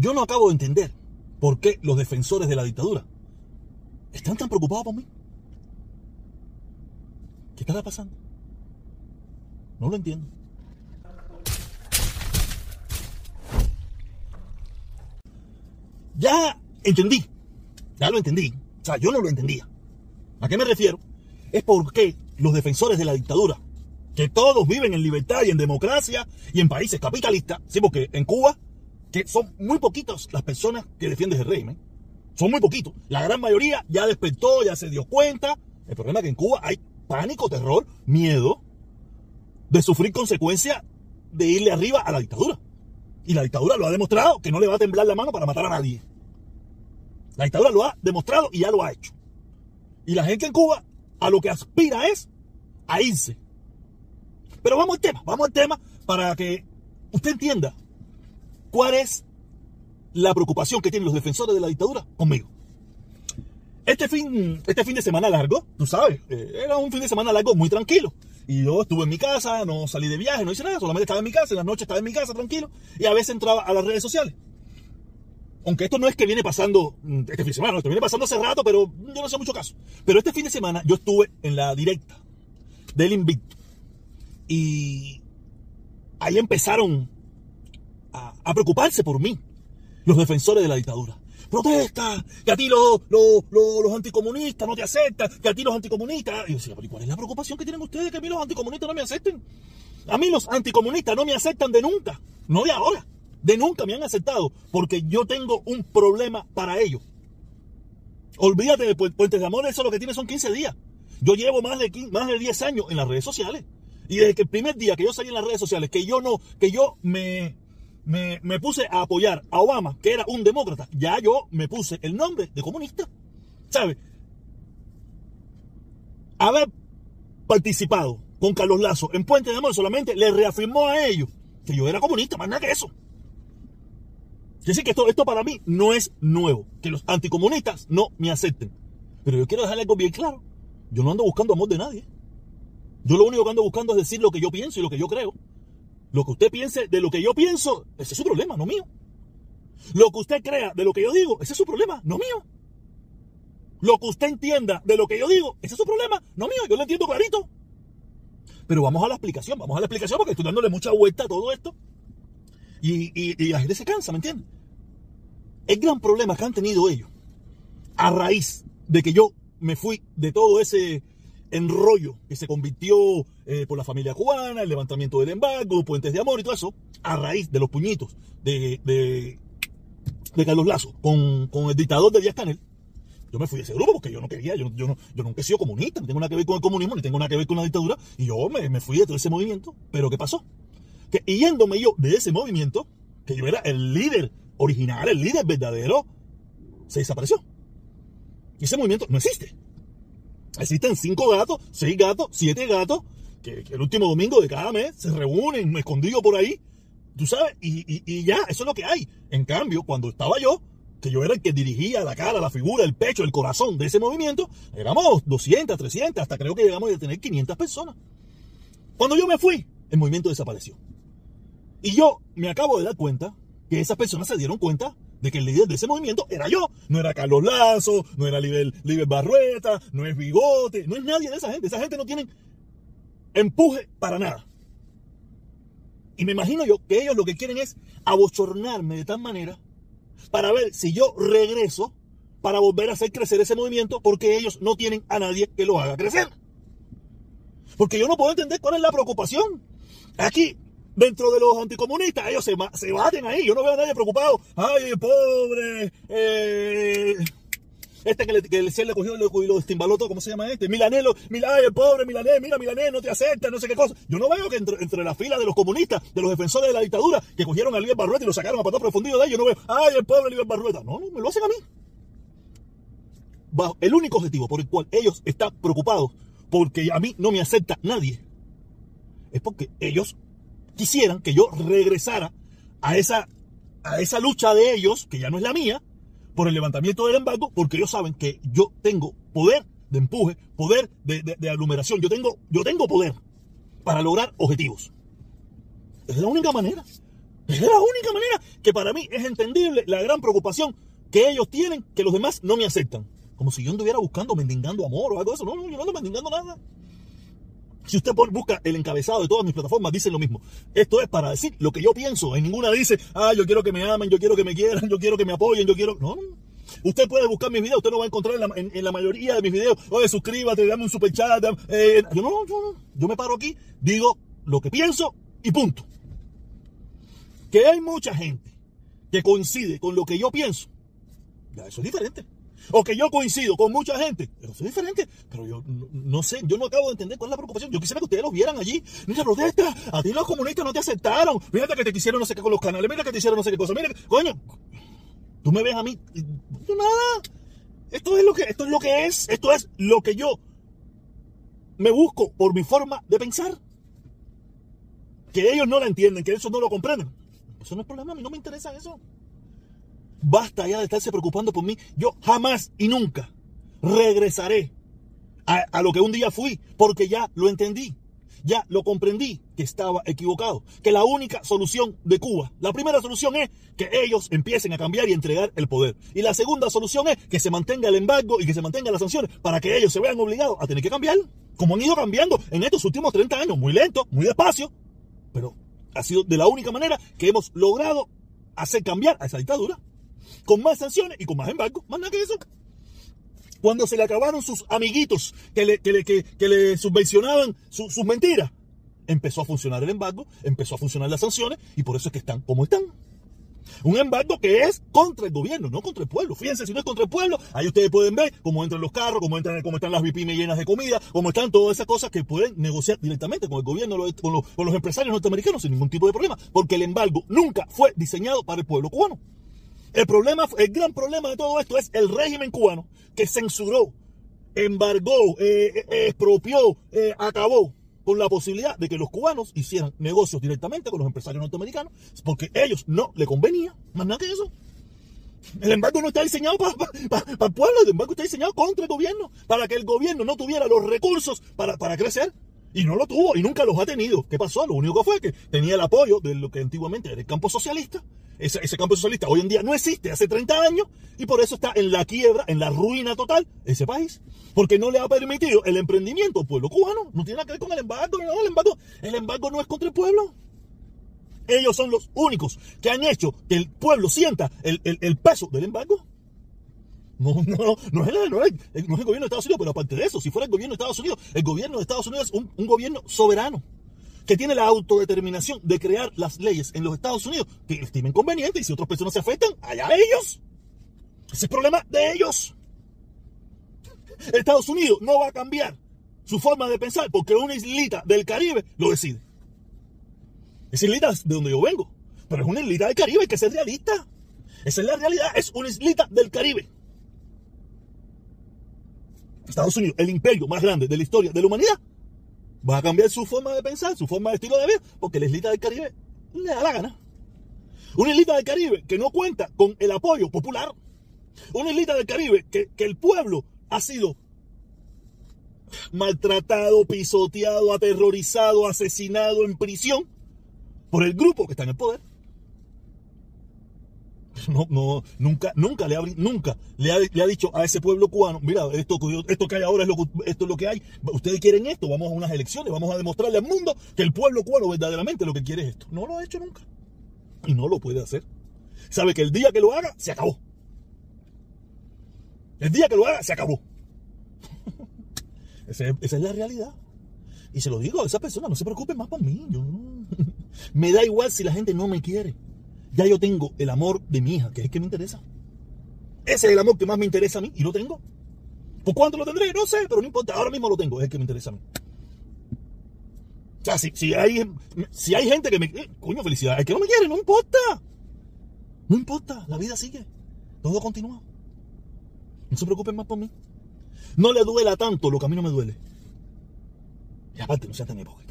yo no acabo de entender por qué los defensores de la dictadura están tan preocupados por mí. ¿Qué estará pasando? No lo entiendo. Ya entendí, ya lo entendí. O sea, yo no lo entendía. ¿A qué me refiero? Es porque los defensores de la dictadura, que todos viven en libertad y en democracia y en países capitalistas, sí, porque en Cuba, que son muy poquitos las personas que defienden el régimen, son muy poquitos. La gran mayoría ya despertó, ya se dio cuenta. El problema es que en Cuba hay pánico, terror, miedo de sufrir consecuencias de irle arriba a la dictadura. Y la dictadura lo ha demostrado que no le va a temblar la mano para matar a nadie. La dictadura lo ha demostrado y ya lo ha hecho. Y la gente en Cuba a lo que aspira es a irse. Pero vamos al tema, vamos al tema para que usted entienda cuál es la preocupación que tienen los defensores de la dictadura conmigo. Este fin, este fin de semana largo, tú sabes, eh, era un fin de semana largo muy tranquilo. Y yo estuve en mi casa, no salí de viaje, no hice nada, solamente estaba en mi casa, en las noches estaba en mi casa tranquilo. Y a veces entraba a las redes sociales. Aunque esto no es que viene pasando mm, este fin de semana, esto viene pasando hace rato, pero yo no sé mucho caso. Pero este fin de semana yo estuve en la directa del Invicto. Y ahí empezaron a, preocuparse por mí, los defensores de la dictadura. Protesta, que a ti los, los, los, anticomunistas no te aceptan, que a ti los anticomunistas. Y yo decía, pero ¿y cuál es la preocupación que tienen ustedes que a mí los anticomunistas no me acepten? A mí los anticomunistas no me aceptan de nunca, no de ahora de nunca me han aceptado porque yo tengo un problema para ellos. Olvídate de Puentes de Amor, eso lo que tiene son 15 días. Yo llevo más de, 15, más de 10 años en las redes sociales. Y desde que el primer día que yo salí en las redes sociales, que yo no, que yo me, me, puse a apoyar a Obama, que era un demócrata, ya yo me puse el nombre de comunista. ¿Sabes? Haber participado con Carlos Lazo en Puente de Amor solamente le reafirmó a ellos que yo era comunista, más nada que eso. Quiere decir que esto, esto para mí no es nuevo, que los anticomunistas no me acepten. Pero yo quiero dejarle algo bien claro. Yo no ando buscando amor de nadie. Yo lo único que ando buscando es decir lo que yo pienso y lo que yo creo. Lo que usted piense de lo que yo pienso, ese es su problema, no mío. Lo que usted crea de lo que yo digo, ese es su problema, no mío. Lo que usted entienda de lo que yo digo, ese es su problema, no mío. Yo lo entiendo clarito. Pero vamos a la explicación, vamos a la explicación porque estoy dándole mucha vuelta a todo esto. Y, y, la gente se cansa, ¿me entiendes? El gran problema que han tenido ellos, a raíz de que yo me fui de todo ese enrollo que se convirtió eh, por la familia cubana, el levantamiento del embargo, puentes de amor y todo eso, a raíz de los puñitos de, de, de Carlos Lazo con, con, el dictador de Díaz Canel, yo me fui de ese grupo porque yo no quería, yo, yo, no, yo nunca he sido comunista, no tengo nada que ver con el comunismo, ni tengo nada que ver con la dictadura, y yo me, me fui de todo ese movimiento. Pero ¿qué pasó? que yéndome yo de ese movimiento, que yo era el líder original, el líder verdadero, se desapareció. Y ese movimiento no existe. Existen cinco gatos, seis gatos, siete gatos, que, el último domingo de cada mes se reúnen escondidos por ahí, tú sabes, y, y, y, ya, eso es lo que hay. En cambio, cuando estaba yo, que yo era el que dirigía la cara, la figura, el pecho, el corazón de ese movimiento, éramos 200, 300, hasta creo que llegamos a tener 500 personas. Cuando yo me fui, el movimiento desapareció. Y yo me acabo de dar cuenta que esas personas se dieron cuenta de que el líder de ese movimiento era yo. No era Carlos Lazo, no era Liber, Liber Barrueta, no es Bigote, no es nadie de esa gente. Esa gente no tiene empuje para nada. Y me imagino yo que ellos lo que quieren es abochornarme de tal manera para ver si yo regreso para volver a hacer crecer ese movimiento porque ellos no tienen a nadie que lo haga crecer. Porque yo no puedo entender cuál es la preocupación. Aquí dentro de los anticomunistas, ellos se, se baten ahí. Yo no veo a nadie preocupado. Ay, pobre. Eh, este que le, que le, le cogió y lo estimbaló todo, ¿cómo se llama este? Milanelo, Milán, el pobre Milanés, mira Milanés, no te acepta, no sé qué cosa. Yo no veo que entre, entre la fila de los comunistas, de los defensores de la dictadura, que cogieron a Líder Barrueta y lo sacaron a patar profundido de ellos, yo no veo, ay, el pobre Líder Barrueta. No, no, me lo hacen a mí. El único objetivo por el cual ellos están preocupados, porque a mí no me acepta nadie, es porque ellos quisieran que yo regresara a esa, a esa lucha de ellos, que ya no es la mía, por el levantamiento del embargo, porque ellos saben que yo tengo poder de empuje, poder de, de, de aglomeración, yo tengo, yo tengo poder para lograr objetivos. Es la única manera. Es la única manera que para mí es entendible la gran preocupación que ellos tienen que los demás no me aceptan. Como si yo anduviera buscando, mendigando amor o algo de eso. No, no, yo no ando mendigando nada. Si usted busca el encabezado de todas mis plataformas, dicen lo mismo. Esto es para decir lo que yo pienso. En ninguna dice, ah, yo quiero que me amen, yo quiero que me quieran, yo quiero que me apoyen, yo quiero. No, no. Usted puede buscar mis videos, usted no va a encontrar en la, mayoría de mis videos, oye, suscríbate, dame un super chat. Eh, yo no, yo no. Yo me paro aquí, digo lo que pienso y punto. Que hay mucha gente que coincide con lo que yo pienso, ya eso es diferente. O que yo coincido con mucha gente, eso es diferente. Pero yo no, sé, yo no acabo de entender cuál es la preocupación. Yo quisiera que ustedes lo vieran allí. Mira, protesta, a ti los comunistas no te aceptaron. Mira que te quisieron no sé qué con los canales, mira que te hicieron no sé qué cosa. Mira, coño, tú me ves a mí, no, nada. Esto es lo que, esto es lo que es, esto es lo que yo me busco por mi forma de pensar. Que ellos no la entienden, que ellos no lo comprenden. Eso no es problema, a mí no me interesa eso. Basta ya de estarse preocupando por mí. Yo jamás y nunca regresaré a, lo que un día fui, porque ya lo entendí. Ya lo comprendí que estaba equivocado. Que la única solución de Cuba, la primera solución es que ellos empiecen a cambiar y entregar el poder. Y la segunda solución es que se mantenga el embargo y que se mantengan las sanciones para que ellos se vean obligados a tener que cambiar. Como han ido cambiando en estos últimos 30 años, muy lento, muy despacio, pero ha sido de la única manera que hemos logrado hacer cambiar a esa dictadura. Con más sanciones y con más embargo. Más nada que eso. Cuando se le acabaron sus amiguitos que le, que le, subvencionaban sus mentiras, empezó a funcionar el embargo, empezó a funcionar las sanciones y por eso es que están como están. Un embargo que es contra el gobierno, no contra el pueblo. Fíjense, si no es contra el pueblo, ahí ustedes pueden ver cómo entran los carros, cómo, entran, cómo están las VIPIME llenas de comida, cómo están todas esas cosas que pueden negociar directamente con el gobierno, con los, con los empresarios norteamericanos sin ningún tipo de problema, porque el embargo nunca fue diseñado para el pueblo cubano. El problema, el gran problema de todo esto es el régimen cubano que censuró, embargó, eh, eh, expropió, eh, acabó con la posibilidad de que los cubanos hicieran negocios directamente con los empresarios norteamericanos, porque ellos no le convenía, más nada que eso. El embargo no está diseñado para, el pueblo, el embargo está diseñado contra el gobierno, para que el gobierno no tuviera los recursos para, para crecer. Y no lo tuvo y nunca los ha tenido. ¿Qué pasó? Lo único que fue que tenía el apoyo de lo que antiguamente era el campo socialista. Ese, ese, campo socialista hoy en día no existe, hace 30 años, y por eso está en la quiebra, en la ruina total, ese país. Porque no le ha permitido el emprendimiento al pueblo cubano. No tiene nada que ver con el embargo, no, el embargo, el embargo no es contra el pueblo. Ellos son los únicos que han hecho que el pueblo sienta el, el peso del embargo. No, no, no, es el, no, es, el gobierno de Estados Unidos, pero aparte de eso, si fuera el gobierno de Estados Unidos, el gobierno de Estados Unidos es un, gobierno soberano que tiene la autodeterminación de crear las leyes en los Estados Unidos que estimen convenientes y si otras personas se afectan, allá ellos. Ese es el problema de ellos. Estados Unidos no va a cambiar su forma de pensar porque una islita del Caribe lo decide. Esa islita es de donde yo vengo, pero es una islita del Caribe, hay que ser realista. Esa es la realidad, es una islita del Caribe. Estados Unidos, el imperio más grande de la historia de la humanidad, va a cambiar su forma de pensar, su forma de estilo de vida, porque la islita del Caribe le da la gana. Una islita del Caribe que no cuenta con el apoyo popular. Una islita del Caribe que, que el pueblo ha sido maltratado, pisoteado, aterrorizado, asesinado en prisión por el grupo que está en el poder. no, no, nunca, nunca le ha, nunca le ha, dicho a ese pueblo cubano, mira, esto, esto que hay ahora es lo, esto es lo que hay, ustedes quieren esto, vamos a unas elecciones, vamos a demostrarle al mundo que el pueblo cubano verdaderamente lo que quiere es esto. No lo ha hecho nunca. Y no lo puede hacer. Sabe que el día que lo haga, se acabó. El día que lo haga, se acabó. esa, es la realidad. Y se lo digo a esa persona, no se preocupen más por mí. me da igual si la gente no me quiere. Ya yo tengo el amor de mi hija, que es el que me interesa. Ese es el amor que más me interesa a mí y lo tengo. ¿Por cuánto lo tendré? No sé, pero no importa. Ahora mismo lo tengo, es el que me interesa a mí. O sea, si, hay, si hay gente que me... Eh, coño, felicidad. Es que no me quiere, no importa. No importa, la vida sigue. Todo continúa. No se preocupen más por mí. No le duela tanto lo que a mí no me duele. Y aparte, no sean tan hipócritas.